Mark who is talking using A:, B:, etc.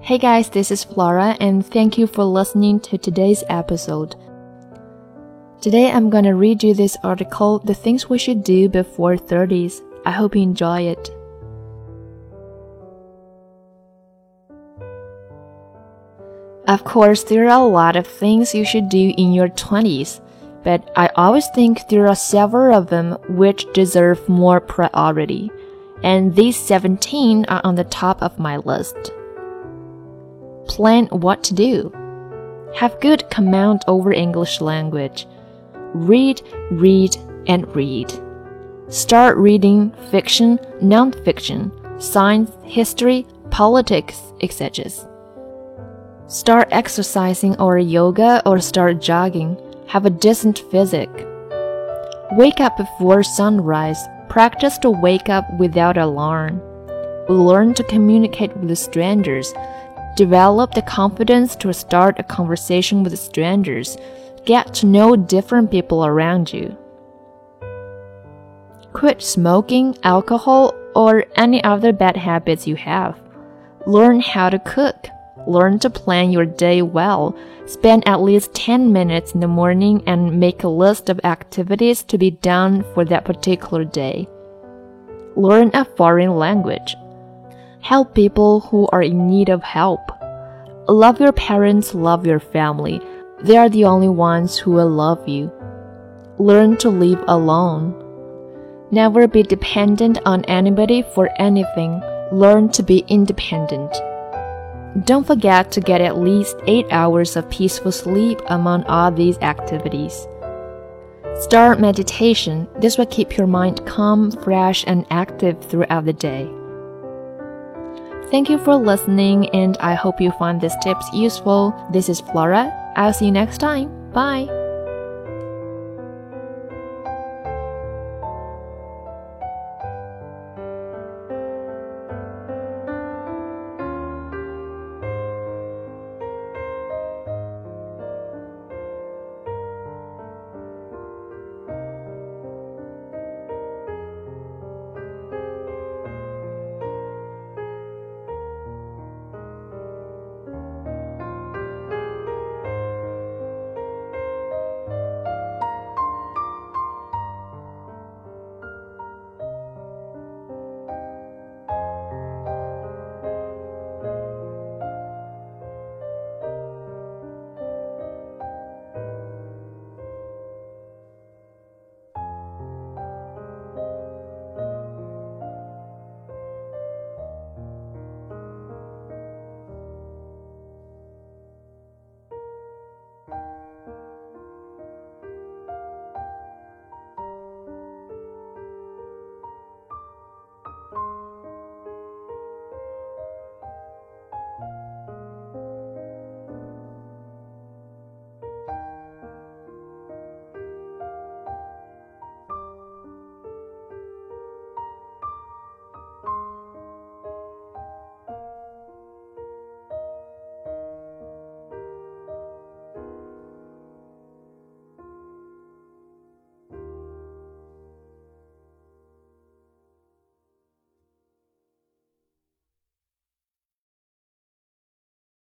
A: Hey guys, this is Flora, and thank you for listening to today's episode. Today I'm gonna read you this article, The Things We Should Do Before 30s. I hope you enjoy it. Of course, there are a lot of things you should do in your 20s, but I always think there are several of them which deserve more priority, and these 17 are on the top of my list. Plan what to do. Have good command over English language. Read, read, and read. Start reading fiction, non-fiction, science, history, politics, etc. Start exercising or yoga or start jogging. Have a decent physique. Wake up before sunrise. Practice to wake up without alarm. Learn to communicate with strangers. Develop the confidence to start a conversation with strangers. Get to know different people around you. Quit smoking, alcohol, or any other bad habits you have. Learn how to cook. Learn to plan your day well. Spend at least 10 minutes in the morning and make a list of activities to be done for that particular day. Learn a foreign language. Help people who are in need of help. Love your parents, love your family. They are the only ones who will love you. Learn to live alone. Never be dependent on anybody for anything. Learn to be independent. Don't forget to get at least 8 hours of peaceful sleep among all these activities. Start meditation. This will keep your mind calm, fresh, and active throughout the day. Thank you for listening, and I hope you find these tips useful. This is Flora. I'll see you next time. Bye.